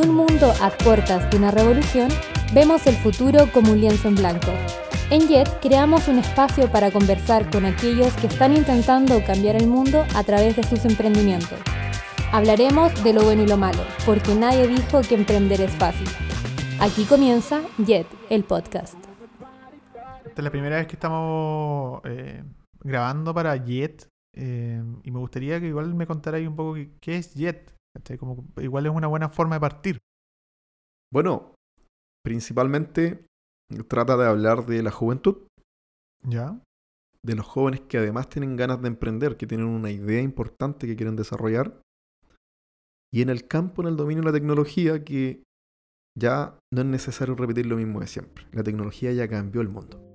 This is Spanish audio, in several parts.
un mundo a puertas de una revolución, vemos el futuro como un lienzo en blanco. En Jet creamos un espacio para conversar con aquellos que están intentando cambiar el mundo a través de sus emprendimientos. Hablaremos de lo bueno y lo malo, porque nadie dijo que emprender es fácil. Aquí comienza Jet, el podcast. Esta es la primera vez que estamos eh, grabando para Jet eh, y me gustaría que igual me contarais un poco qué, es Jet. Como, igual es una buena forma de partir. Bueno, principalmente trata de hablar de la juventud. ¿Ya? De los jóvenes que además tienen ganas de emprender, que tienen una idea importante que quieren desarrollar. Y en el campo, en el dominio de la tecnología, que ya no es necesario repetir lo mismo de siempre. La tecnología ya cambió el mundo.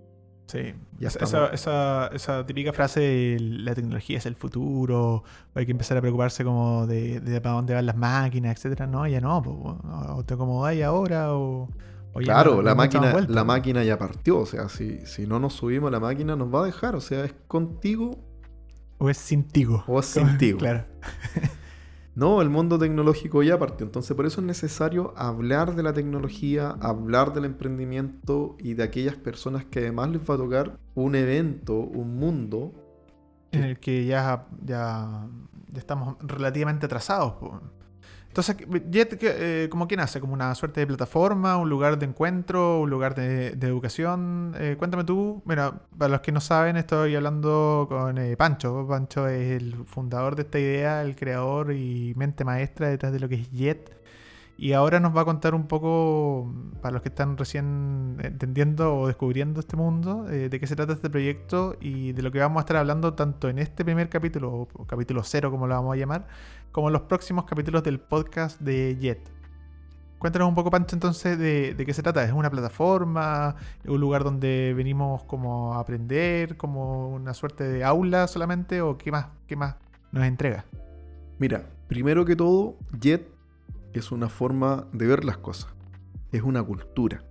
Sí, esa, esa, esa, típica frase de la tecnología es el futuro, hay que empezar a preocuparse como de, de para dónde van las máquinas, etcétera. No, ya no, o te acomodáis ahora o, claro, la, máquina, la máquina ya partió. O sea, si, si no nos subimos la máquina, nos va a dejar. O sea, es contigo. O es sin tigo. O es sin tigo. claro. No, el mundo tecnológico ya partió. Entonces, por eso es necesario hablar de la tecnología, hablar del emprendimiento y de aquellas personas que además les va a tocar un evento, un mundo. En el que ya, ya, estamos relativamente atrasados. Entonces, Jet, eh, ¿como quién hace? ¿Como una suerte de plataforma, un lugar de encuentro, un lugar de, educación? Eh, cuéntame tú. Mira, para los que no saben, estoy hablando con eh, Pancho. Pancho es el fundador de esta idea, el creador y mente maestra detrás de lo que es Jet. Y ahora nos va a contar un poco, para los que están recién entendiendo o descubriendo este mundo, de qué se trata este proyecto y de lo que vamos a estar hablando tanto en este primer capítulo, o capítulo cero como lo vamos a llamar, como los próximos capítulos del podcast de Jet. Cuéntanos un poco, Pancho, entonces, de, qué se trata. ¿Es una plataforma? ¿Un lugar donde venimos como a aprender? ¿Como una suerte de aula solamente? ¿O qué más, qué más nos entrega? Mira, primero que todo, Jet es una forma de ver las cosas. Es una cultura.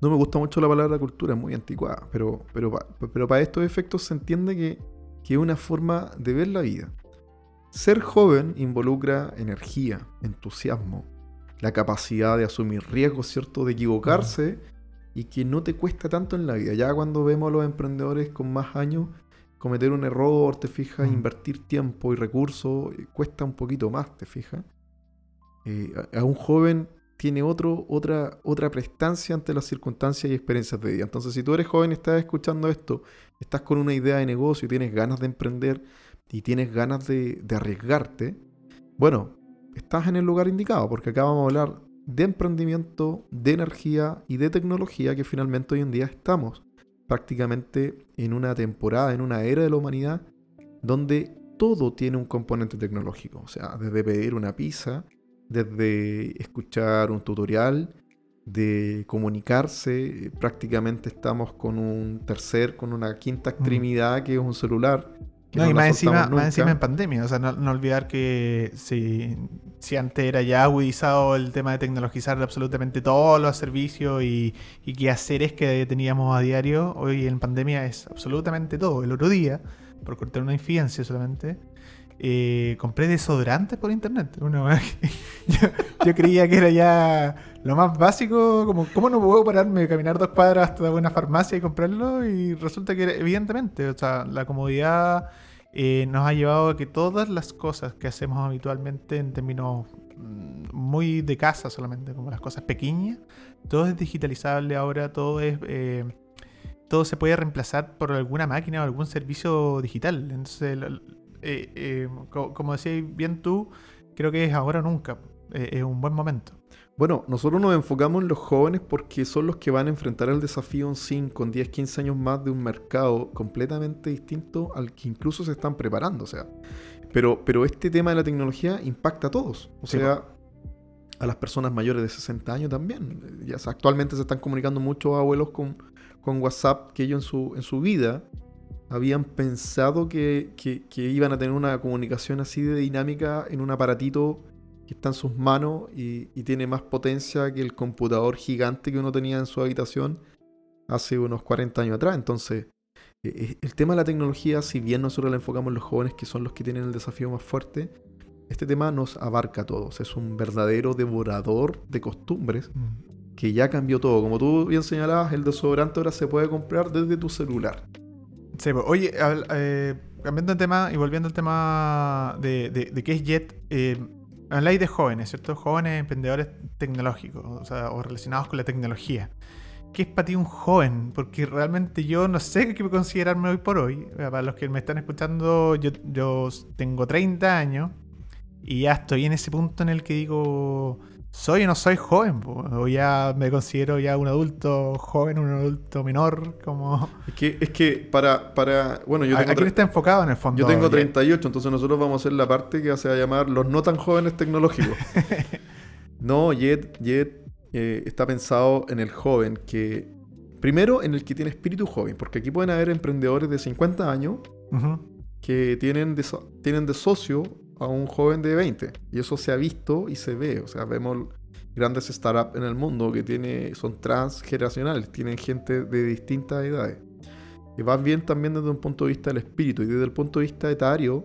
No me gusta mucho la palabra cultura, es muy anticuada, pero, pero, pero para estos efectos se entiende que, que es una forma de ver la vida. Ser joven involucra energía, entusiasmo, la capacidad de asumir riesgos, ¿cierto? De equivocarse y que no te cuesta tanto en la vida. Ya cuando vemos a los emprendedores con más años cometer un error, te fijas, invertir tiempo y recursos, eh, cuesta un poquito más, te fijas. Eh, a, un joven tiene otro, otra, otra prestancia ante las circunstancias y experiencias de vida. Entonces, si tú eres joven y estás escuchando esto, estás con una idea de negocio, tienes ganas de emprender, y tienes ganas de, arriesgarte, bueno, estás en el lugar indicado, porque acá vamos a hablar de emprendimiento, de energía y de tecnología que finalmente hoy en día estamos prácticamente en una temporada, en una era de la humanidad donde todo tiene un componente tecnológico. O sea, desde pedir una pizza, desde escuchar un tutorial, de comunicarse, prácticamente estamos con un tercer, con una quinta extremidad que es un celular no, y más encima, más encima en pandemia. O sea, no, olvidar que si, si, antes era ya agudizado el tema de tecnologizar absolutamente todos los servicios y, y qué hacer es que teníamos a diario, hoy en pandemia es absolutamente todo. El otro día, por cortar una infidencia solamente, eh, compré desodorantes por internet. yo, creía que era ya lo más básico, como cómo no puedo pararme, caminar dos cuadras hasta una farmacia y comprarlo, y resulta que evidentemente, o sea, la comodidad eh, nos ha llevado a que todas las cosas que hacemos habitualmente en términos mm, muy de casa solamente, como las cosas pequeñas, todo es digitalizable ahora, todo es... Eh, todo se puede reemplazar por alguna máquina o algún servicio digital. Entonces, eh, eh, como decías bien tú, creo que es ahora o nunca. Eh, es un buen momento. Bueno, nosotros nos enfocamos en los jóvenes porque son los que van a enfrentar el desafío en 5, 10, 15 años más de un mercado completamente distinto al que incluso se están preparando. O sea, pero, pero este tema de la tecnología impacta a todos. O sea, a las personas mayores de 60 años también. Ya, actualmente se están comunicando muchos abuelos con, con WhatsApp que ellos en su, en su vida habían pensado que, iban a tener una comunicación así de dinámica en un aparatito que está en sus manos y, tiene más potencia que el computador gigante que uno tenía en su habitación hace unos 40 años atrás. Entonces, e, e, el tema de la tecnología, si bien nosotros la enfocamos en los jóvenes, que son los que tienen el desafío más fuerte, este tema nos abarca a todos. Es un verdadero devorador de costumbres mm. que ya cambió todo. Como tú bien señalabas, el desodorante ahora se puede comprar desde tu celular. Sí, pues, oye, eh, cambiando de tema y volviendo al tema de, qué es Jet, eh, habláis de jóvenes, ¿cierto? Jóvenes emprendedores tecnológicos, o, sea, o relacionados con la tecnología. ¿Qué es para ti un joven? Porque realmente yo no sé qué considerarme hoy por hoy. Para los que me están escuchando, yo tengo 30 años y ya estoy en ese punto en el que digo, soy o no soy joven, o ya me considero ya un adulto joven, un adulto menor, como... Es que, es que para, para, bueno, yo tengo... Aquí está enfocado en el fondo. Yo tengo 38, entonces nosotros vamos a hacer la parte que se va a llamar los no tan jóvenes tecnológicos. no, Jet, Jet eh, está pensado en el joven que... Primero, en el que tiene espíritu joven, porque aquí pueden haber emprendedores de 50 años que tienen tienen de socio a un joven de 20. Y eso se ha visto y se ve. O sea, vemos grandes startups en el mundo que tiene, son transgeneracionales, tienen gente de distintas edades. Y va bien también desde un punto de vista del espíritu. Y desde el punto de vista etario,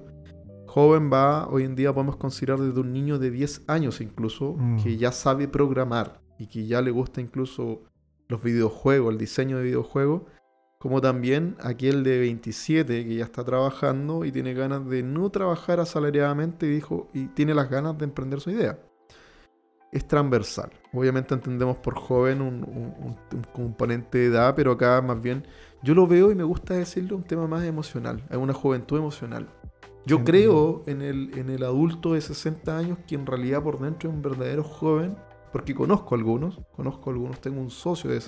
joven va, hoy en día podemos considerar desde un niño de 10 años incluso, mm. que ya sabe programar y que ya le gusta incluso los videojuegos, el diseño de videojuegos como también aquel de 27 que ya está trabajando y tiene ganas de no trabajar asalariadamente y, dijo, y tiene las ganas de emprender su idea. Es transversal. Obviamente entendemos por joven un, componente de edad, pero acá más bien yo lo veo y me gusta decirlo un tema más emocional, es una juventud emocional. Yo creo en el, en el adulto de 60 años que en realidad por dentro es un verdadero joven, porque conozco algunos, conozco algunos, tengo un socio de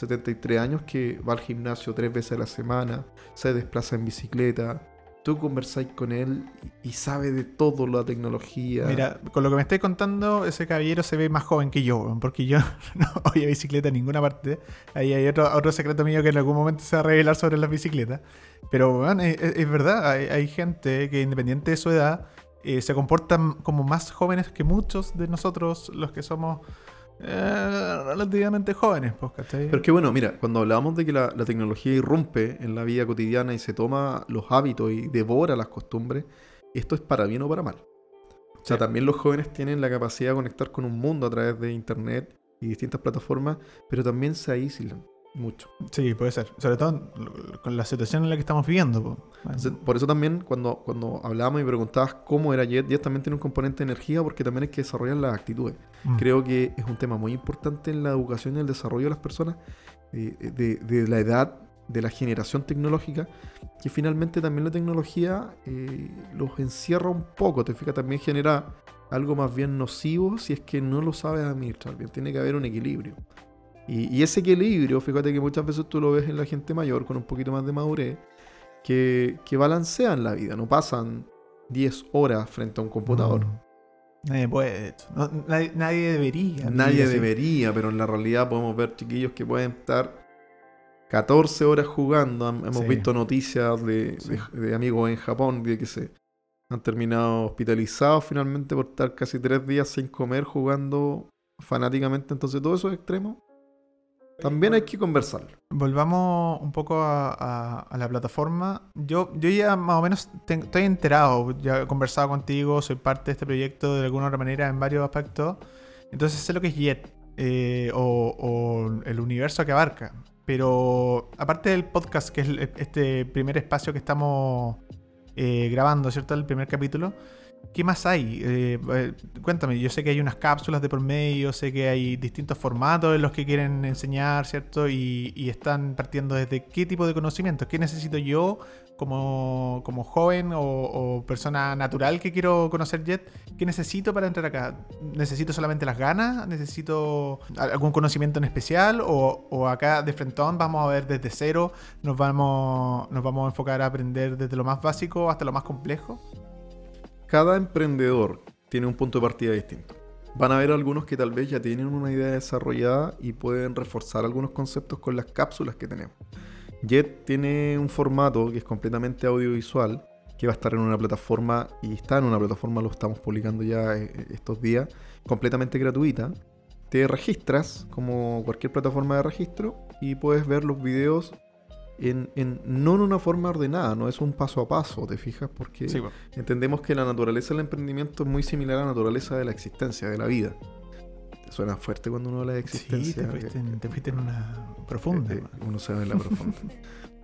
73 años que va al gimnasio tres veces a la semana, se desplaza en bicicleta. Tú conversáis con él y sabe de todo la tecnología. Mira, con lo que me estáis contando, ese caballero se ve más joven que yo, porque yo no voy a bicicleta en ninguna parte. Ahí hay otro, otro secreto mío que en algún momento se va a revelar sobre las bicicletas. Pero es, verdad, hay, gente que independiente de su edad, eh, se comportan como más jóvenes que muchos de nosotros, los que somos eh, relativamente jóvenes, pues, ¿cachai? Pero que bueno, mira, cuando hablamos de que la, tecnología irrumpe en la vida cotidiana y se toma los hábitos y devora las costumbres, esto es para bien o para mal. O sea, también los jóvenes tienen la capacidad de conectar con un mundo a través de internet y distintas plataformas, pero también se aíslan mucho. Sí, puede ser. Sobre todo con la situación en la que estamos viviendo. por eso también cuando, cuando hablábamos y preguntabas cómo era Jet, Jet también tiene un componente de energía porque también hay que desarrollar las actitudes. Mm. Creo que es un tema muy importante en la educación y el desarrollo de las personas eh, de, la edad, de la generación tecnológica, que finalmente también la tecnología eh, los encierra un poco, te fijas, también genera algo más bien nocivo si es que no lo sabes administrar bien. Tiene que haber un equilibrio. Y, ese equilibrio, fíjate que muchas veces tú lo ves en la gente mayor con un poquito más de madurez, que, balancean la vida, no pasan 10 horas frente a un computador. Nadie puede, nadie, debería. Nadie debería, pero en la realidad podemos ver chiquillos que pueden estar 14 horas jugando. Hemos visto noticias de, de, amigos en Japón de que se han terminado hospitalizados finalmente por estar casi 3 días sin comer jugando fanáticamente. Entonces, todos esos extremos también hay que conversar. Volvamos un poco a, la plataforma. Yo, yo ya más o menos estoy enterado, ya he conversado contigo, soy parte de este proyecto de alguna otra manera en varios aspectos. Entonces sé lo que es Jet eh, o, el universo que abarca. Pero aparte del podcast, que es este primer espacio que estamos eh, grabando, ¿cierto? El primer capítulo. ¿Qué más hay? Eh, eh, cuéntame, yo sé que hay unas cápsulas de por medio, sé que hay distintos formatos en los que quieren enseñar, ¿cierto? Y, están partiendo desde qué tipo de conocimientos, qué necesito yo como, joven o, persona natural que quiero conocer Jet, qué necesito para entrar acá. ¿Necesito solamente las ganas? ¿Necesito algún conocimiento en especial? ¿O, acá de frentón vamos a ver desde cero, nos vamos, nos vamos a enfocar a aprender desde lo más básico hasta lo más complejo? Cada emprendedor tiene un punto de partida distinto. Van a haber algunos que tal vez ya tienen una idea desarrollada y pueden reforzar algunos conceptos con las cápsulas que tenemos. Jet tiene un formato que es completamente audiovisual, que va a estar en una plataforma, y está en una plataforma, lo estamos publicando ya eh, eh, estos días, completamente gratuita. Te registras como cualquier plataforma de registro y puedes ver los videos en, no en una forma ordenada, no es un paso a paso, ¿te fijas? Porque entendemos que la naturaleza del emprendimiento es muy similar a la naturaleza de la existencia, de la vida. Suena fuerte cuando uno habla de existencia. Sí, te fuiste, en, una profunda. Eh, uno se ve en la profunda.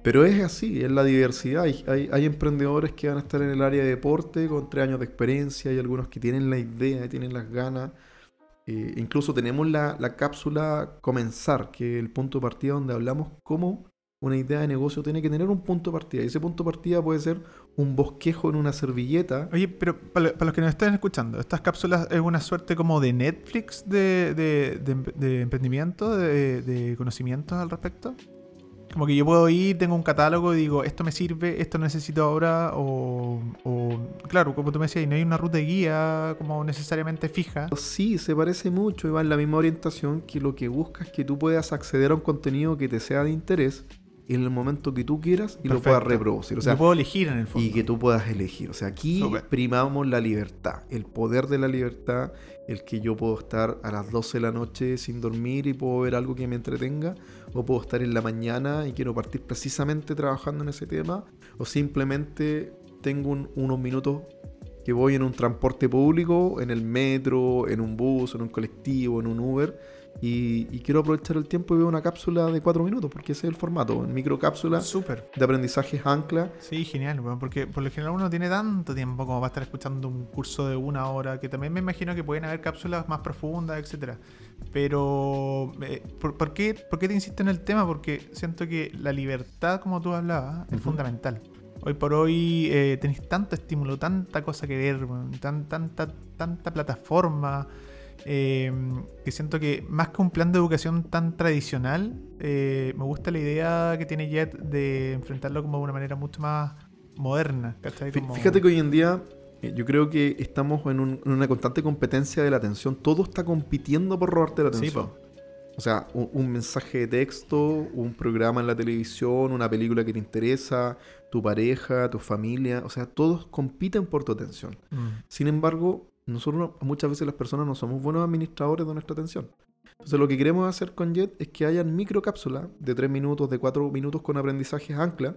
Pero es así, es la diversidad. Hay, hay, emprendedores que van a estar en el área de deporte con tres años de experiencia, hay algunos que tienen la idea, tienen las ganas. Eh, incluso tenemos la, la, cápsula Comenzar, que es el punto de partida donde hablamos cómo una idea de negocio tiene que tener un punto de partida. Y ese punto de partida puede ser un bosquejo en una servilleta. Oye, pero para, los que nos estén escuchando, ¿estas cápsulas es una suerte como de Netflix de, de, de emprendimiento, de, conocimientos al respecto? Como que yo puedo ir, tengo un catálogo y digo, esto me sirve, esto necesito ahora, o, claro, como tú me decías, no hay una ruta de guía como necesariamente fija. Sí, se parece mucho y va en la misma orientación que lo que buscas es que tú puedas acceder a un contenido que te sea de interés en el momento que tú quieras y lo puedas reproducir. O sea, puedo elegir en el fondo. Y que tú puedas elegir. O sea, aquí primamos la libertad, el poder de la libertad, el que yo puedo estar a las 12 de la noche sin dormir y puedo ver algo que me entretenga, o puedo estar en la mañana y quiero partir precisamente trabajando en ese tema, o simplemente tengo unos minutos que voy en un transporte público, en el metro, en un bus, en un colectivo, en un Uber y, quiero aprovechar el tiempo y veo una cápsula de cuatro minutos, porque ese es el formato, en microcápsula Súper. de aprendizaje ancla. Sí, genial, porque por lo general uno tiene tanto tiempo como va a estar escuchando un curso de una hora, que también me imagino que pueden haber cápsulas más profundas, etcétera. Pero, eh, ¿por, qué, ¿por qué te insisto en el tema? Porque siento que la libertad, como tú hablabas, es fundamental. Hoy por hoy eh, tenéis tanto estímulo, tanta cosa que ver, tan, tanta, tanta plataforma. Eh, que siento que más que un plan de educación tan tradicional, eh, me gusta la idea que tiene Jet de enfrentarlo como de una manera mucho más moderna. Fíjate que hoy en día eh, yo creo que estamos en, una constante competencia de la atención. Todo está compitiendo por robarte la atención. o sea, un, mensaje de texto, un programa en la televisión, una película que te interesa, tu pareja, tu familia. O sea, todos compiten por tu atención. Mm. Sin embargo, nosotros muchas veces las personas no somos buenos administradores de nuestra atención. Entonces lo que queremos hacer con Jet es que hayan microcápsulas de 3 minutos, de 4 minutos con aprendizajes ancla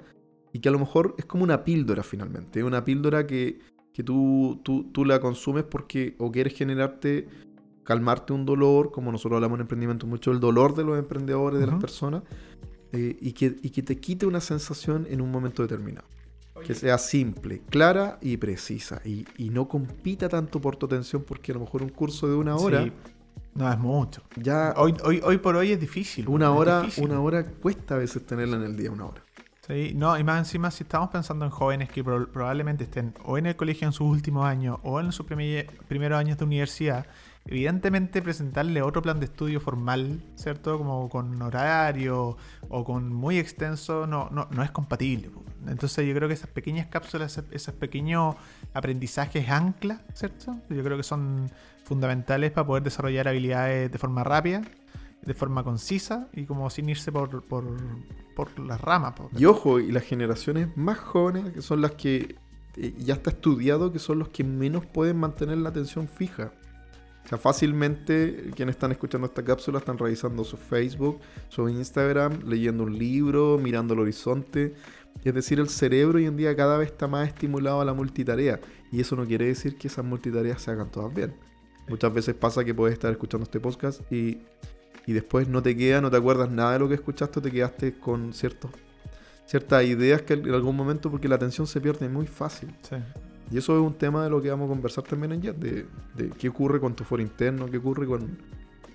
y que a lo mejor es como una píldora finalmente. Una píldora que, que tú, tú, tú, la consumes porque o quieres generarte, calmarte un dolor, como nosotros hablamos en emprendimiento mucho, el dolor de los emprendedores, de las personas, eh, y, que, y que te quite una sensación en un momento determinado. Que sea simple, clara y precisa. Y, no compita tanto por tu atención porque a lo mejor un curso de una hora... No es mucho. Ya, hoy, hoy, hoy por hoy es difícil. Una hora, una hora cuesta a veces tenerla en el día, una hora. Sí, no, y más encima si estamos pensando en jóvenes que probablemente estén o en el colegio en sus últimos años o en sus primeros años de universidad, evidentemente presentarle otro plan de estudio formal, ¿cierto? Como con horario o con muy extenso, no, no, no es compatible. Entonces yo creo que esas pequeñas cápsulas, esos pequeños aprendizajes ancla, ¿cierto? Yo creo que son fundamentales para poder desarrollar habilidades de forma rápida, de forma concisa y como sin irse por, por, por las ramas. Y ojo, y las generaciones más jóvenes, que son las que eh, ya está estudiado, que son los que menos pueden mantener la atención fija. O sea, fácilmente quienes están escuchando esta cápsula están revisando su Facebook, su Instagram, leyendo un libro, mirando el horizonte. Es decir, el cerebro hoy en día cada vez está más estimulado a la multitarea. Y eso no quiere decir que esas multitareas se hagan todas bien. Muchas veces pasa que puedes estar escuchando este podcast y, y después no te queda, no te acuerdas nada de lo que escuchaste, te quedaste con ciertos, ciertas ideas que en algún momento, porque la atención se pierde muy fácil. Sí. Y eso es un tema de lo que vamos a conversar también en Jet, de, qué ocurre con tu foro interno, qué ocurre con,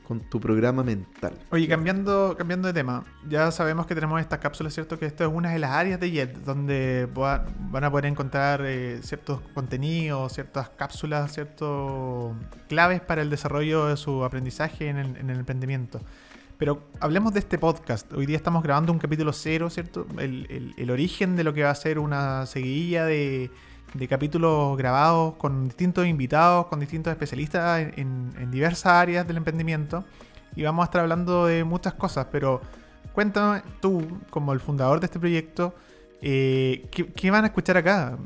con tu programa mental. Oye, cambiando, cambiando de tema, ya sabemos que tenemos estas cápsulas, ¿cierto? Que esto es una de las áreas de JET donde van a poder encontrar eh, ciertos contenidos, ciertas cápsulas, ciertos claves para el desarrollo de su aprendizaje en el, emprendimiento. Pero hablemos de este podcast. Hoy día estamos grabando un capítulo cero, ¿cierto? El, el origen de lo que va a ser una seguidilla de de capítulos grabados con distintos invitados, con distintos especialistas en, diversas áreas del emprendimiento. Y vamos a estar hablando de muchas cosas, pero cuéntame tú, como el fundador de este proyecto, eh, ¿qué, van a escuchar acá?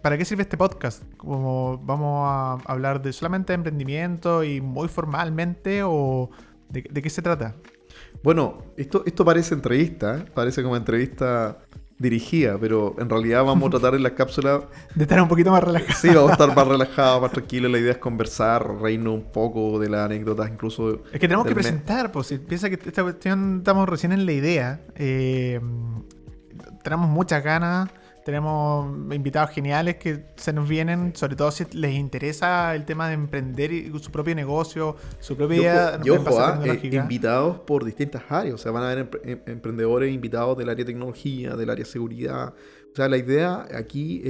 ¿Para qué sirve este podcast? ¿Como ¿Vamos a hablar de solamente de emprendimiento y muy formalmente o de, qué se trata? Bueno, esto, esto parece entrevista, ¿eh? parece como entrevista dirigida, pero en realidad vamos a tratar en la cápsula de estar un poquito más relajados. Sí, vamos a estar más relajados, más tranquilos. La idea es conversar, reírnos un poco de las anécdotas, incluso. Es que tenemos que presentar, pues si piensa que esta cuestión estamos recién en la idea. Eh, tenemos muchas ganas. Tenemos invitados geniales que se nos vienen, sobre todo si les interesa el tema de emprender su propio negocio, su propia y ojo, ah, eh, invitados por distintas áreas. O sea, van a haber em, emprendedores invitados del área de tecnología, del área de seguridad. O sea, la idea aquí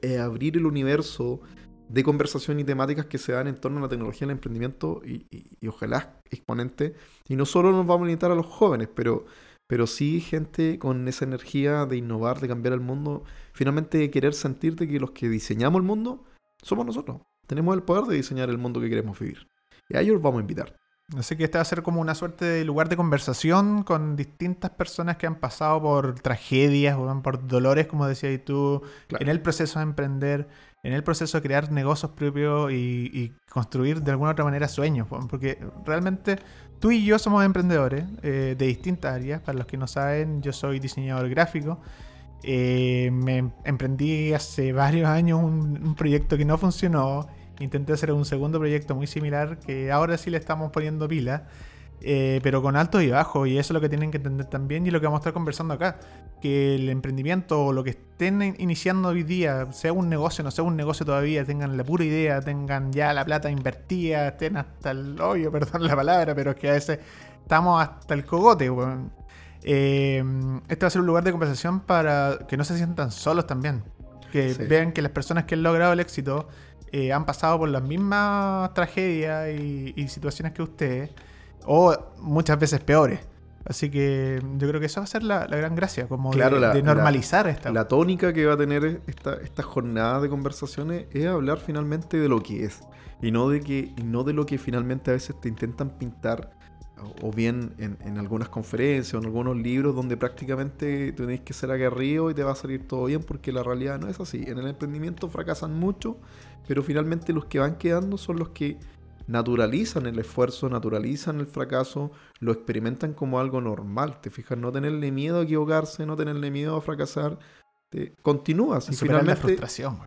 es, abrir el universo de conversación y temáticas que se dan en torno a la tecnología y el emprendimiento y, y ojalá exponentes. Y no solo nos vamos a limitar a los jóvenes, pero pero sí gente con esa energía de innovar, de cambiar el mundo, finalmente querer sentirte que los que diseñamos el mundo somos nosotros. Tenemos el poder de diseñar el mundo que queremos vivir. Y a ellos vamos a invitar. Así que este va a ser como una suerte de lugar de conversación con distintas personas que han pasado por tragedias, o por dolores, como decías tú, en el proceso de emprender, en el proceso de crear negocios propios y, y, construir de alguna otra manera sueños. Porque realmente Tú y yo somos emprendedores eh, de distintas áreas. Para los que no saben, yo soy diseñador gráfico. Eh, me emprendí hace varios años un, proyecto que no funcionó. Intenté hacer un segundo proyecto muy similar que ahora sí le estamos poniendo pila. Eh, pero con altos y bajos, y eso es lo que tienen que entender también y lo que vamos a estar conversando acá. Que el emprendimiento o lo que estén iniciando hoy día, sea un negocio, no sea un negocio todavía, tengan la pura idea, tengan ya la plata invertida, estén hasta el hoyo, perdón la palabra, pero es que a veces estamos hasta el cogote. Eh, este va a ser un lugar de conversación para que no se sientan solos también. Que vean que las personas que han logrado el éxito eh, han pasado por las mismas tragedias y, y situaciones que ustedes o muchas veces peores. Así que yo creo que eso va a ser la, gran gracia, como de, normalizar esta. La tónica que va a tener esta, esta jornada de conversaciones es hablar finalmente de lo que es y no de, que, no de lo que finalmente a veces te intentan pintar o bien en, algunas conferencias o en algunos libros donde prácticamente tenéis que ser aguerrido y te va a salir todo bien porque la realidad no es así. En el emprendimiento fracasan mucho, pero finalmente los que van quedando son los que naturalizan el esfuerzo, naturalizan el fracaso, lo experimentan como algo normal. Te fijas, no tenerle miedo a equivocarse, no tenerle miedo a fracasar. Te, continúas y finalmente. La frustración.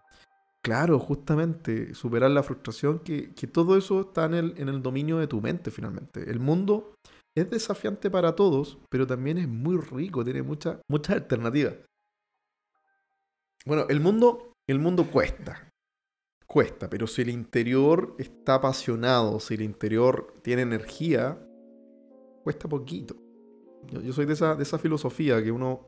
Claro, justamente, superar la frustración, que, todo eso está en el, en el dominio de tu mente finalmente. El mundo es desafiante para todos, pero también es muy rico, tiene muchas muchas alternativas. Bueno, el mundo, el mundo cuesta cuesta, pero si el interior está apasionado, si el interior tiene energía, cuesta poquito. Yo, soy de esa, de esa filosofía que uno,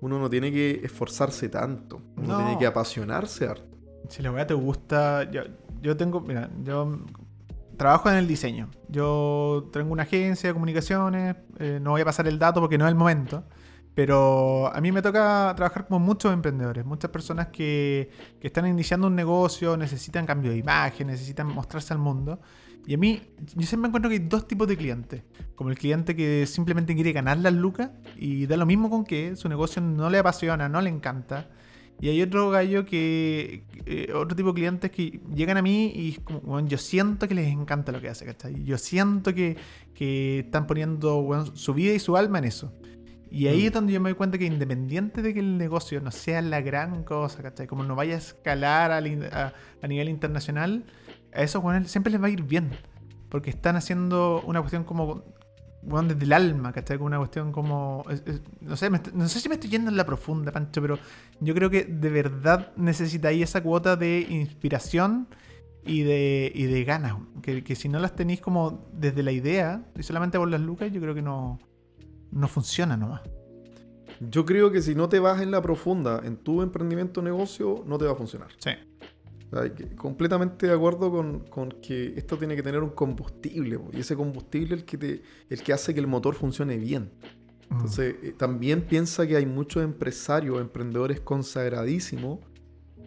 uno no tiene que esforzarse tanto, uno tiene que apasionarse harto. Si la verdad te gusta, yo, yo tengo, mira, yo trabajo en el diseño. Yo tengo una agencia de comunicaciones, eh, no voy a pasar el dato porque no es el momento. Pero a mí me toca trabajar con muchos emprendedores, muchas personas que, que, están iniciando un negocio, necesitan cambio de imagen, necesitan mostrarse al mundo. Y a mí, yo siempre encuentro que hay dos tipos de clientes. Como el cliente que simplemente quiere ganar las lucas y da lo mismo con que su negocio no le apasiona, no le encanta. Y hay otro gallo que, eh, otro tipo de clientes que llegan a mí y yo siento que les encanta lo que hace, ¿cachai? Yo siento que, que están poniendo su vida y su alma en eso. Y ahí mm. es donde yo me doy cuenta que independiente de que el negocio no sea la gran cosa, ¿cachai? Como no vaya a escalar a, nivel internacional, a esos bueno, siempre les va a ir bien. Porque están haciendo una cuestión como bueno, desde el alma, ¿cachai? Como una cuestión como. no, sé, no sé si me estoy yendo en la profunda, Pancho, pero yo creo que de verdad necesitáis esa cuota de inspiración y de, y de ganas. Que, que si no las tenéis como desde la idea y solamente por las lucas, yo creo que no, no funciona nomás. Yo creo que si no te vas en la profunda en tu emprendimiento o negocio, no te va a funcionar. Sí. completamente de acuerdo con, que esto tiene que tener un combustible, y ese combustible es el que, te, el que hace que el motor funcione bien. Mm. Entonces, eh, también piensa que hay muchos empresarios, emprendedores consagradísimos,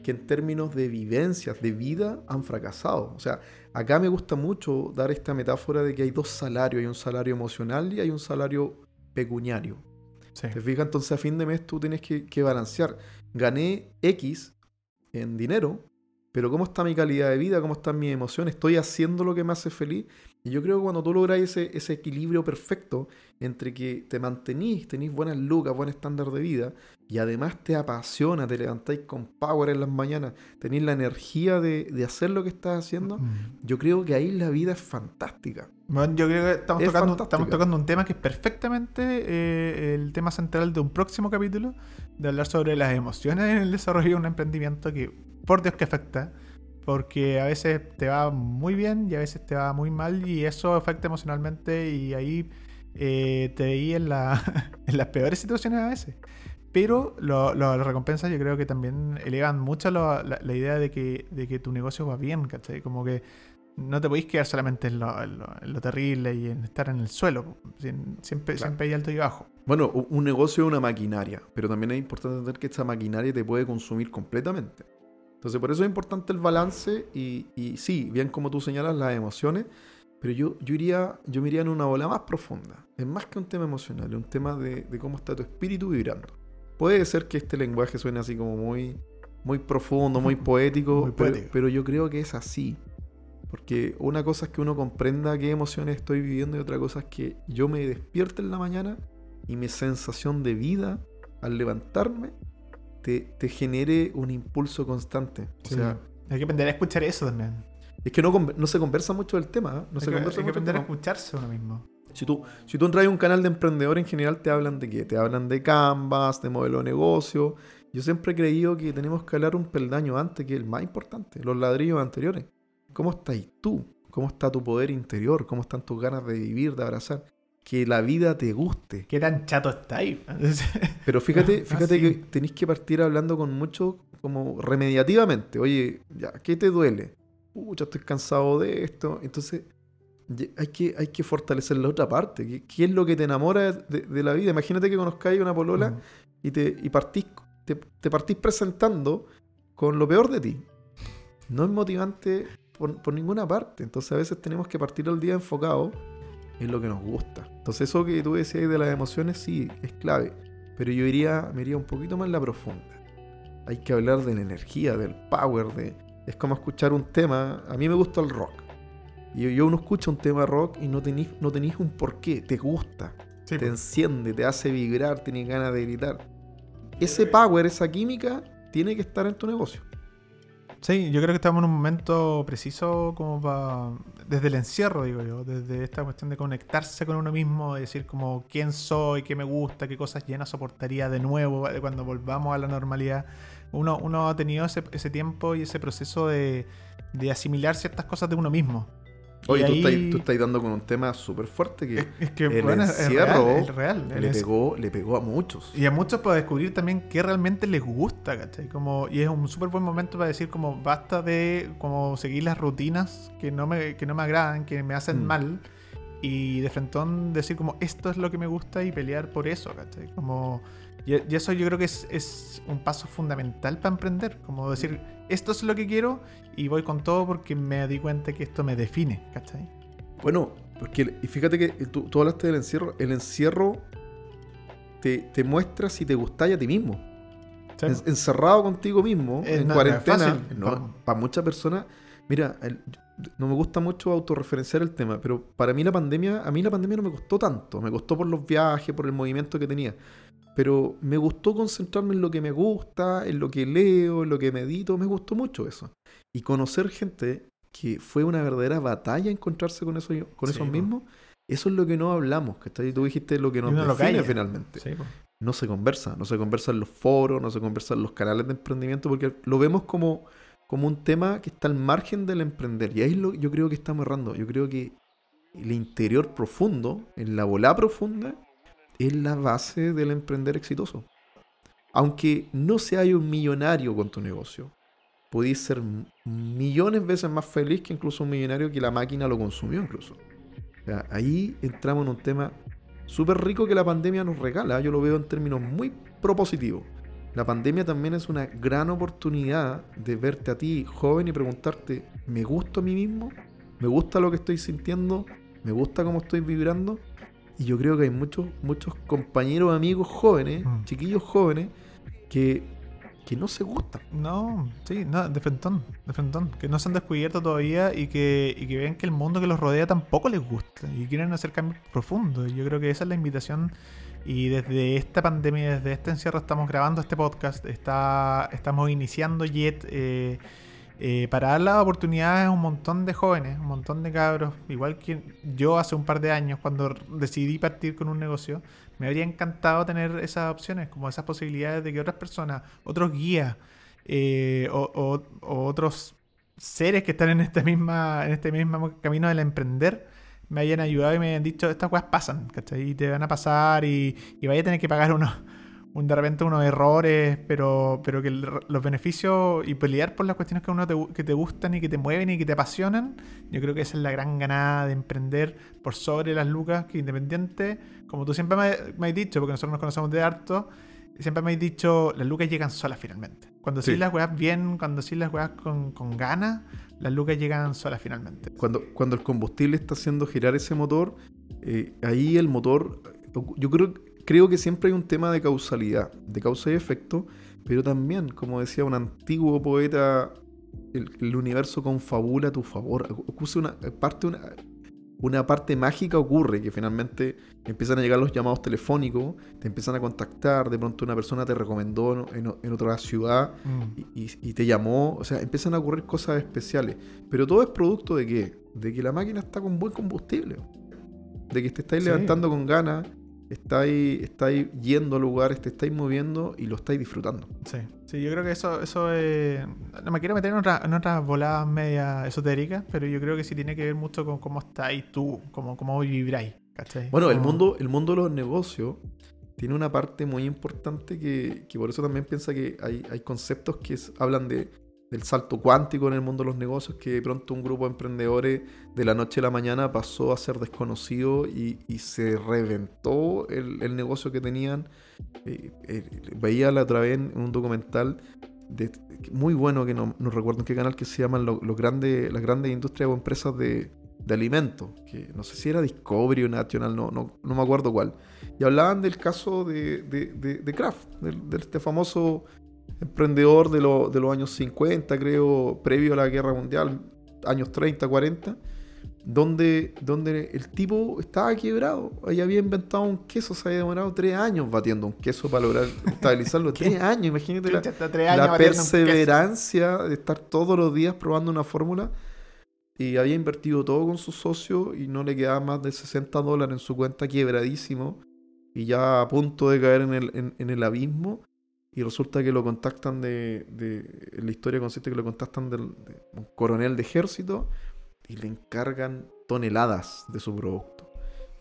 que en términos de vivencias, de vida, han fracasado. O sea, acá me gusta mucho dar esta metáfora de que hay dos salarios, hay un salario emocional y hay un salario pecuniario. ¿Te fijas? Entonces a fin de mes tú tienes que, balancear. Gané X en dinero, pero ¿cómo está mi calidad de vida? ¿Cómo están mis emociones? ¿Estoy haciendo lo que me hace feliz? Y yo creo que cuando tú logras ese, ese equilibrio perfecto entre que te mantenís, tenés buenas lucas, buen estándar de vida, y además te apasiona, te levantáis con power en las mañanas, tenéis la energía de, hacer lo que estás haciendo, mm. yo creo que ahí la vida es fantástica. Bueno, yo creo que estamos, tocando, estamos tocando, un tema que es perfectamente eh, el tema central de un próximo capítulo, de hablar sobre las emociones en el desarrollo de un emprendimiento que, por Dios, que afecta porque a veces te va muy bien y a veces te va muy mal y eso afecta emocionalmente y ahí eh, te veí en, la, en las peores situaciones a veces. Pero las recompensas yo creo que también elevan mucho la, idea de que, de que tu negocio va bien, ¿cachai? Como que no te podéis quedar solamente en lo, terrible y en estar en el suelo. Siempre, siempre hay alto y bajo. Bueno, un negocio es una maquinaria, pero también es importante entender que esta maquinaria te puede consumir completamente. Entonces, por eso es importante el balance y, y sí, bien como tú señalas las emociones, pero yo, yo, iría, yo me iría en una ola más profunda. Es más que un tema emocional, es un tema de, cómo está tu espíritu vibrando. Puede ser que este lenguaje suene así como muy, muy profundo, muy poético, pero, pero, yo creo que es así. Porque una cosa es que uno comprenda qué emociones estoy viviendo y otra cosa es que yo me despierte en la mañana y mi sensación de vida al levantarme te, genere un impulso constante. O sea, hay que aprender a escuchar eso también. Es que no, no se conversa mucho del tema. ¿eh? No hay se que, conversa hay que aprender a escucharse uno mismo. Si tú, si tú entras a un canal de emprendedor, en general te hablan de qué? Te hablan de Canvas, de modelo de negocio. Yo siempre he creído que tenemos que hablar un peldaño antes, que es el más importante, los ladrillos anteriores. ¿Cómo estás tú? ¿Cómo está tu poder interior? ¿Cómo están tus ganas de vivir, de abrazar? Que la vida te guste. Qué tan chato está ahí. Pero fíjate, fíjate que tenéis que partir hablando con mucho, como remediativamente. Oye, ya, ¿qué te duele? Pucha, estoy cansado de esto. Entonces, hay que, hay que fortalecer la otra parte. ¿Qué, es lo que te enamora de, la vida? Imagínate que conozcáis una polola mm. y, te, y partís, te, partís presentando con lo peor de ti. No es motivante por, por ninguna parte. Entonces, a veces tenemos que partir el día enfocado es lo que nos gusta. Entonces eso que tú decías de las emociones sí, es clave, pero yo iría, me iría un poquito más en la profunda. Hay que hablar de la energía, del power, de... Es como escuchar un tema, a mí me gusta el rock. Y yo uno escucha un tema rock y no tenéis no un porqué, te gusta, te pues. enciende, te hace vibrar, tienes ganas de gritar. Ese power, esa química, tiene que estar en tu negocio. Sí, yo creo que estamos en un momento preciso como para, desde el encierro, digo yo, desde esta cuestión de conectarse con uno mismo, de decir como quién soy, qué me gusta, qué cosas llenas soportaría de nuevo cuando volvamos a la normalidad. Uno, uno ha tenido ese, ese tiempo y ese proceso de, de asimilar ciertas cosas de uno mismo. Oye, tú, estás, dando con un tema súper fuerte que, es, que el encierro real, le, pegó, le pegó a muchos. Y a muchos para descubrir también qué realmente les gusta, ¿cachai? Como, y es un súper buen momento para decir como basta de como seguir las rutinas que no me, que no me agradan, que me hacen mm. mal. Y de frente decir como esto es lo que me gusta y pelear por eso, ¿cachai? Como y, eso yo creo que es, un paso fundamental para emprender. Como decir, esto es lo que quiero y voy con todo porque me di cuenta que esto me define, ¿cachai? Bueno, porque y fíjate que tú, hablaste del encierro. El encierro te, muestra si te gustáis a ti mismo. encerrado contigo mismo, en cuarentena. para muchas personas, mira, no me gusta mucho autorreferenciar el tema, pero para mí la pandemia, a mí la pandemia no me costó tanto. Me costó por los viajes, por el movimiento que tenía pero me gustó concentrarme en lo que me gusta, en lo que leo, en lo que medito, me gustó mucho eso. Y conocer gente que fue una verdadera batalla encontrarse con, eso, con esos mismos, eso es lo que no hablamos, que tú dijiste lo que nos define finalmente. no se conversa, no se conversa en los foros, no se conversa en los canales de emprendimiento, porque lo vemos como, como un tema que está al margen del emprender. Y ahí lo, yo creo que estamos errando. Yo creo que el interior profundo, en la bola profunda, es la base del emprender exitoso. Aunque no seas un millonario con tu negocio, podéis ser millones veces más feliz que incluso un millonario que la máquina lo consumió incluso. ahí entramos en un tema súper rico que la pandemia nos regala. Yo lo veo en términos muy propositivos. La pandemia también es una gran oportunidad de verte a ti joven y preguntarte, ¿me gusta a mí mismo? ¿Me gusta lo que estoy sintiendo? ¿Me gusta cómo estoy vibrando? Y yo creo que hay muchos, muchos compañeros, amigos jóvenes, mm. chiquillos jóvenes, que que no se gustan. No, sí, no, de frentón, de frentón. Que no se han descubierto todavía y que, y que ven que el mundo que los rodea tampoco les gusta y quieren hacer cambios profundos. Yo creo que esa es la invitación. Y desde esta pandemia, desde este encierro, estamos grabando este podcast. Está, estamos iniciando Jet. Eh, eh, para dar las oportunidades a un montón de jóvenes, un montón de cabros, igual que yo hace un par de años cuando decidí partir con un negocio, me habría encantado tener esas opciones, como esas posibilidades de que otras personas, otros guías eh, o, otros seres que están en este, misma, en este mismo camino del emprender me hayan ayudado y me hayan dicho, estas cosas pasan, ¿cachai? Y te van a pasar y, y vaya a tener que pagar unos un, de repente unos errores, pero, pero que los beneficios y pelear por las cuestiones que, uno te, que te gustan y que te mueven y que te apasionan, yo creo que esa es la gran ganada de emprender por sobre las lucas, que independiente, como tú siempre me, has dicho, porque nosotros nos conocemos de harto, siempre me has dicho, las lucas llegan solas finalmente. Cuando sí, las juegas bien, cuando sí las juegas con, con ganas, las lucas llegan solas finalmente. Cuando, cuando el combustible está haciendo girar ese motor, eh, ahí el motor, yo creo que creo que siempre hay un tema de causalidad, de causa y efecto, pero también, como decía un antiguo poeta, el, universo confabula a tu favor. una parte, una, una parte mágica ocurre, que finalmente empiezan a llegar los llamados telefónicos, te empiezan a contactar, de pronto una persona te recomendó en, otra ciudad mm. y, te llamó, o sea, empiezan a ocurrir cosas especiales. Pero todo es producto de qué? De que la máquina está con buen combustible, de que te estáis levantando con ganas, estáis, estáis yendo a lugares, te estáis moviendo y lo estáis disfrutando. Sí, sí yo creo que eso, eso es... No me quiero meter en, otra, en otras voladas media esotéricas, pero yo creo que sí tiene que ver mucho con cómo estáis tú, cómo, cómo vibráis. ¿cachai? Bueno, el, mundo, el mundo de los negocios tiene una parte muy importante que, que por eso también piensa que hay, hay conceptos que hablan de del salto cuántico en el mundo de los negocios, que de pronto un grupo de emprendedores de la noche a la mañana pasó a ser desconocido y, se reventó el, negocio que tenían. Eh, eh, veía la otra vez en un documental de, muy bueno, que no, no, recuerdo en qué canal, que se llaman los grandes, las grandes industrias o empresas de, alimentos, que no sé si era Discovery o National, no, no, no me acuerdo cuál. Y hablaban del caso de, de, Kraft, de, este famoso emprendedor de, de los años 50, creo, previo a la guerra mundial, años 30, 40, donde, donde el tipo estaba quebrado. Ahí había inventado un queso, se había demorado tres años batiendo un queso para lograr estabilizarlo. tres años, imagínate la, la perseverancia de estar todos los días probando una fórmula. Y había invertido todo con su socio y no le quedaba más de 60 dólares en su cuenta quebradísimo y ya a punto de caer en el, en el abismo y resulta que lo contactan de, la historia consiste que lo contactan de un coronel de ejército y le encargan toneladas de su producto.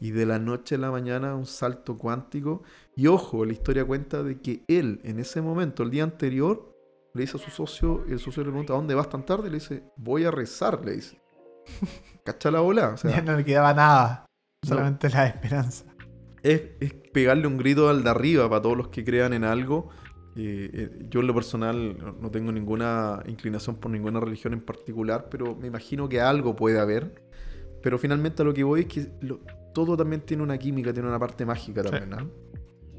Y de la noche a la mañana un salto cuántico. Y ojo, la historia cuenta de que él en ese momento, el día anterior, le dice a su socio, y el socio le pregunta, ¿a dónde vas tan tarde? Y le dice, voy a rezar, le dice. ¿Cacha la bola? ya no le quedaba nada, solamente la esperanza. Es, es pegarle un grito al de arriba para todos los que crean en algo eh, yo en lo personal no tengo ninguna inclinación por ninguna religión en particular, pero me imagino que algo puede haber. Pero finalmente a lo que voy es que todo también tiene una química, tiene una parte mágica también,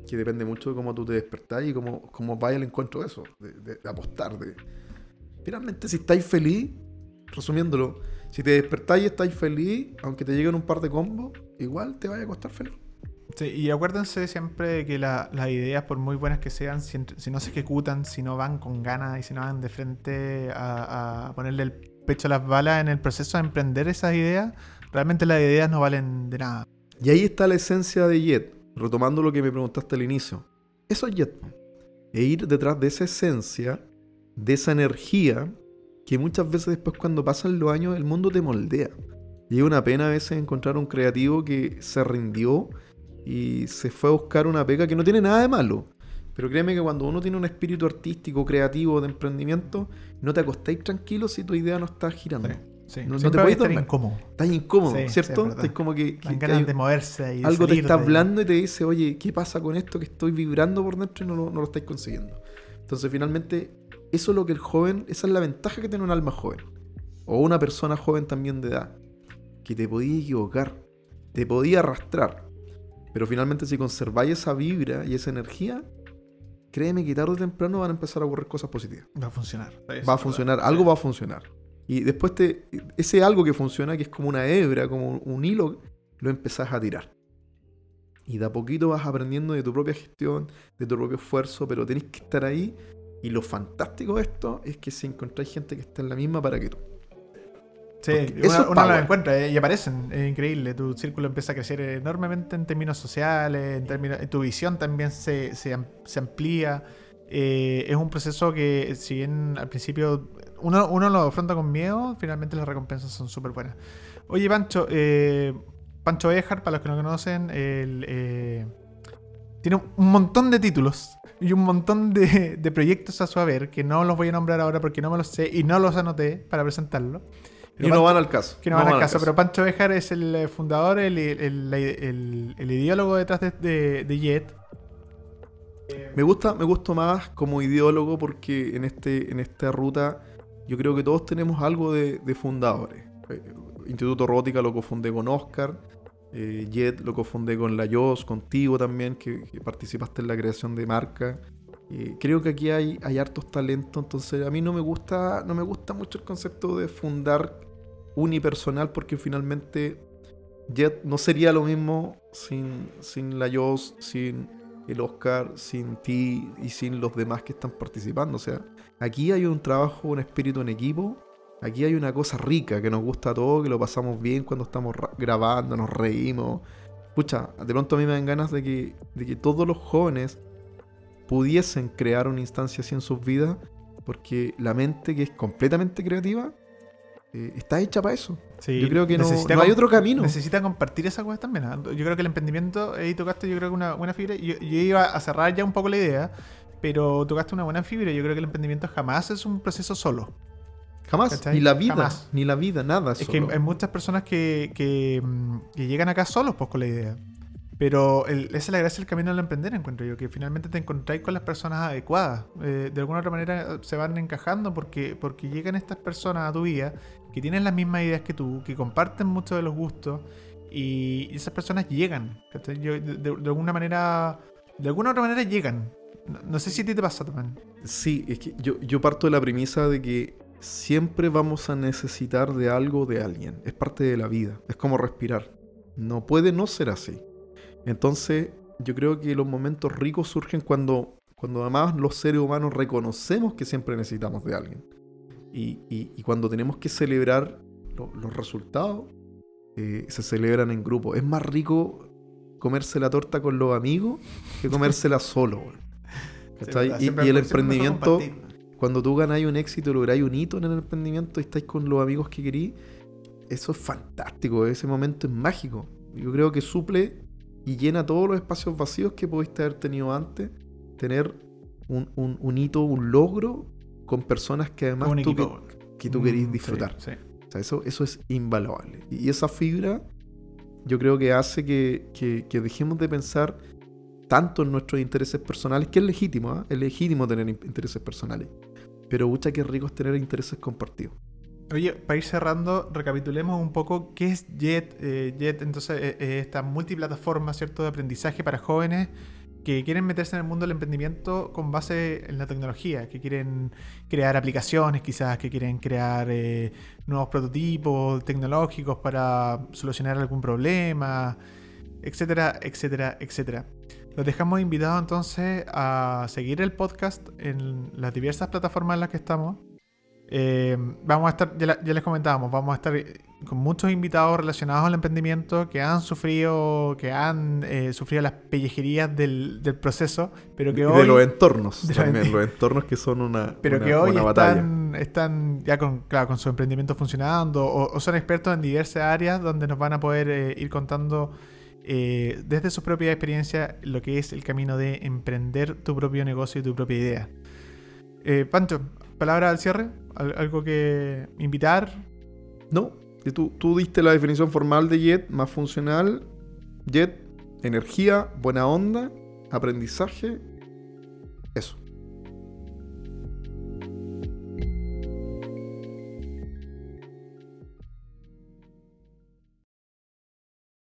Que depende mucho de cómo tú te despertás y cómo, cómo vaya el encuentro de eso, de, apostar. De... Finalmente, si estáis feliz, resumiéndolo, si te despertáis y estáis feliz, aunque te lleguen un par de combos, igual te vaya a costar feliz. Y acuérdense siempre que las ideas, por muy buenas que sean, si, no se ejecutan, si no van con ganas y si no van de frente a, ponerle el pecho a las balas en el proceso de emprender esas ideas, realmente las ideas no valen de nada. Y ahí está la esencia de Jet, retomando lo que me preguntaste al inicio. Eso es Jet. E ir detrás de esa esencia, de esa energía, que muchas veces después cuando pasan los años el mundo te moldea. Y es una pena a veces encontrar un creativo que se rindió y se fue a buscar una pega que no tiene nada de malo. Pero créeme que cuando uno tiene un espíritu artístico, creativo, de emprendimiento, no te acostáis tranquilo si tu idea no está girando. Sí, No, te puedes estar incómodo. Estás incómodo, ¿cierto? estás como que, ganas de moverse y algo te está hablando y te dice, oye, ¿qué pasa con esto que estoy vibrando por dentro y no, no, lo estáis consiguiendo? Entonces, finalmente, eso es lo que el joven, esa es la ventaja que tiene un alma joven. O una persona joven también de edad. Que te podía equivocar, te podía arrastrar, pero finalmente si conserváis esa vibra y esa energía, créeme que tarde o temprano van a empezar a ocurrir cosas positivas. Va a funcionar. Va a funcionar, algo va a funcionar. Y después te, ese algo que funciona, que es como una hebra, como un hilo, lo empezás a tirar. Y de a poquito vas aprendiendo de tu propia gestión, de tu propio esfuerzo, pero tenés que estar ahí. Y lo fantástico de esto es que si encontráis gente que está en la misma para que tú. Sí, uno, uno los encuentra eh, y aparecen, es increíble. Tu círculo empieza a crecer enormemente en términos sociales, en términos, tu visión también se, se, amplía. Eh, es un proceso que, si bien al principio uno, uno lo afronta con miedo, finalmente las recompensas son súper buenas. Oye, Pancho, eh, Pancho Ejar, para los que no conocen, tiene un montón de títulos y un montón de, proyectos a su haber, que no los voy a nombrar ahora porque no me los sé y no los anoté para presentarlo. Y no van al caso. Que no, van, al caso, pero Pancho Bejar es el eh, fundador, el, el, ideólogo detrás de, Jet. Me gusta, me gusta más como ideólogo porque en, este, en esta ruta yo creo que todos tenemos algo de, fundadores. Eh, Instituto Robótica lo cofundé con Oscar, eh, Jet lo cofundé con la YOS, contigo también, que, participaste en la creación de marca. Eh, creo que aquí hay, hay hartos talentos, entonces a mí no me gusta, no me gusta mucho el concepto de fundar unipersonal porque finalmente Jet no sería lo mismo sin, sin la YOS, sin el Oscar, sin ti y sin los demás que están participando. O sea, aquí hay un trabajo, un espíritu en equipo Aquí hay una cosa rica que nos gusta a todos, que lo pasamos bien cuando estamos grabando, nos reímos. Escucha, de pronto a mí me dan ganas de que, de que todos los jóvenes pudiesen crear una instancia así en sus vidas, porque la mente que es completamente creativa eh, está hecha para eso. yo creo que no, hay otro camino. Necesita compartir esa cosa también. ¿ah? Yo creo que el emprendimiento, ahí tocaste yo creo que una buena fibra. Yo, yo iba a cerrar ya un poco la idea, pero tocaste una buena fibra. Yo creo que el emprendimiento jamás es un proceso solo. Jamás. Ni la vida. Ni la vida, nada. Es que hay muchas personas que, que, llegan acá solos pues, con la idea. Pero esa es la gracia del camino al emprender, encuentro yo, que finalmente te encontráis con las personas adecuadas. Eh, de alguna otra manera se van encajando porque, porque llegan estas personas a tu vida que tienen las mismas ideas que tú, que comparten muchos de los gustos y esas personas llegan. de, alguna manera, de alguna otra manera llegan. No, sé si a ti te pasa también. Sí, es que yo, yo parto de la premisa de que siempre vamos a necesitar de algo de alguien. Es parte de la vida. Es como respirar. No puede no ser así. Entonces, yo creo que los momentos ricos surgen cuando, cuando además los seres humanos reconocemos que siempre necesitamos de alguien. Y, cuando tenemos que celebrar los resultados, eh, se celebran en grupo. Es más rico comerse la torta con los amigos que comérsela solo. y, el emprendimiento cuando tú ganáis un éxito, lográis un hito en el emprendimiento y estáis con los amigos que querís, eso es fantástico, ese momento es mágico. Yo creo que suple y llena todos los espacios vacíos que pudiste haber tenido antes, tener un, hito, un logro con personas que además tú, que, tú querís mm, disfrutar. eso, eso es invaluable. Y esa fibra yo creo que hace que, que dejemos de pensar tanto en nuestros intereses personales, que es legítimo, ¿ah? es legítimo tener intereses personales. Pero mucha que rico es tener intereses compartidos. Oye, para ir cerrando, recapitulemos un poco qué es Jet. Eh, Jet, entonces, eh, eh, esta multiplataforma, ¿cierto?, de aprendizaje para jóvenes que quieren meterse en el mundo del emprendimiento con base en la tecnología, que quieren crear aplicaciones quizás, que quieren crear nuevos prototipos tecnológicos para solucionar algún problema, etcétera, etcétera, etcétera. Los dejamos invitados entonces a seguir el podcast en las diversas plataformas en las que estamos. Eh, vamos a estar, ya, les comentábamos, vamos a estar con muchos invitados relacionados al emprendimiento que han sufrido, que han eh, sufrido las pellejerías del, proceso, pero que hoy... De los entornos, también, los entornos que son una Pero que hoy están, están, ya con, claro, con su emprendimiento funcionando o, son expertos en diversas áreas donde nos van a poder eh, ir contando desde su propia experiencia lo que es el camino de emprender tu propio negocio y tu propia idea. Pancho, palabra al cierre, algo que invitar. No, tú, tú diste la definición formal de JET, más funcional. JET, energía, buena onda, aprendizaje.